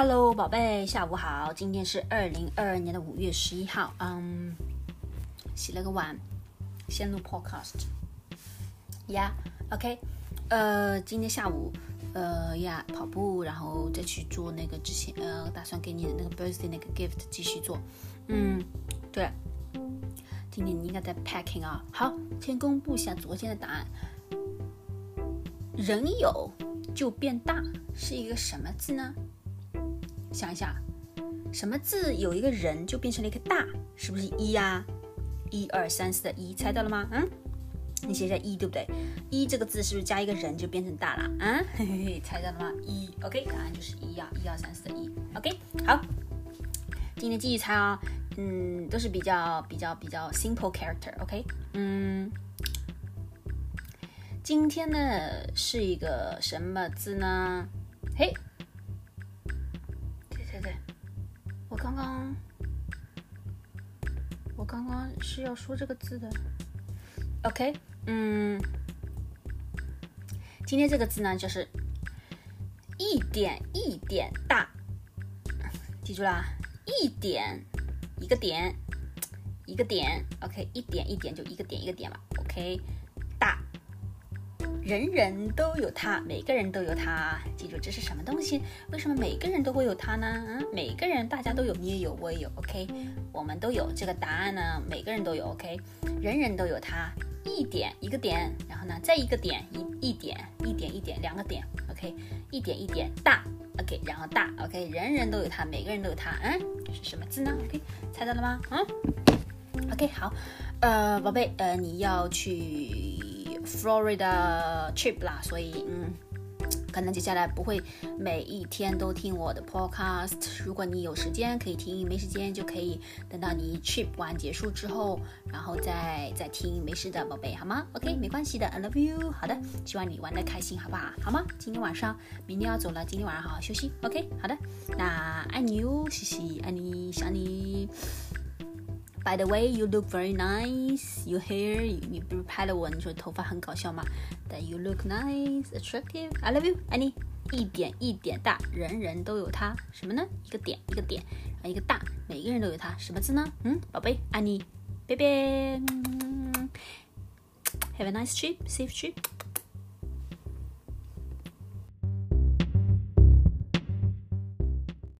Hello，宝贝，下午好。今天是二零二二年的五月十一号。嗯，洗了个碗，先录 Podcast。Yeah，OK。呃，今天下午，呃呀，跑步，然后再去做那个之前呃打算给你的那个 birthday 那个 gift，继续做。嗯，对。今天你应该在 packing 啊。好，先公布一下昨天的答案。人有就变大是一个什么字呢？想一想，什么字有一个人就变成了一个大？是不是一呀？一二三四的一，猜到了吗？嗯，你写一下一，对不对？一这个字是不是加一个人就变成大了？啊，嘿嘿嘿，猜到了吗？一，OK，答案就是一呀，一二三四的一，OK，好，今天继续猜啊，嗯，都是比较比较比较 simple character，OK，嗯，今天呢是一个什么字呢？嘿。刚刚，我刚刚是要说这个字的。OK，嗯，今天这个字呢，就是一点一点大，记住啦，一点一个点，一个点。OK，一点一点就一个点一个点吧。OK。人人都有它，每个人都有它。记住这是什么东西？为什么每个人都会有它呢？嗯，每个人大家都有，你也有，我也有。OK，我们都有这个答案呢。每个人都有。OK，人人都有它。一点一个点，然后呢再一个点一一点一点一点两个点。OK，一点一点大。OK，然后大。OK，人人都有它，每个人都有它。嗯，这是什么字呢？OK，猜到了吗？嗯，OK，好。呃，宝贝，呃，你要去。Florida trip 啦，所以嗯，可能接下来不会每一天都听我的 podcast。如果你有时间可以听，没时间就可以等到你 trip 完结束之后，然后再再听，没事的，宝贝，好吗？OK，没关系的，I love you。好的，希望你玩的开心，好不好？好吗？今天晚上，明天要走了，今天晚上好好休息。OK，好的，那爱你哟，嘻嘻，爱你，想你。By the way, you look very nice. Your hair，你不是拍了我，你说头发很搞笑吗？That you look nice, attractive. I love you，爱你。一点一点大，人人都有它，什么呢？一个点一个点，然后一个大，每个人都有它，什么字呢？嗯，宝贝，爱你，拜拜。Have a nice trip, safe trip.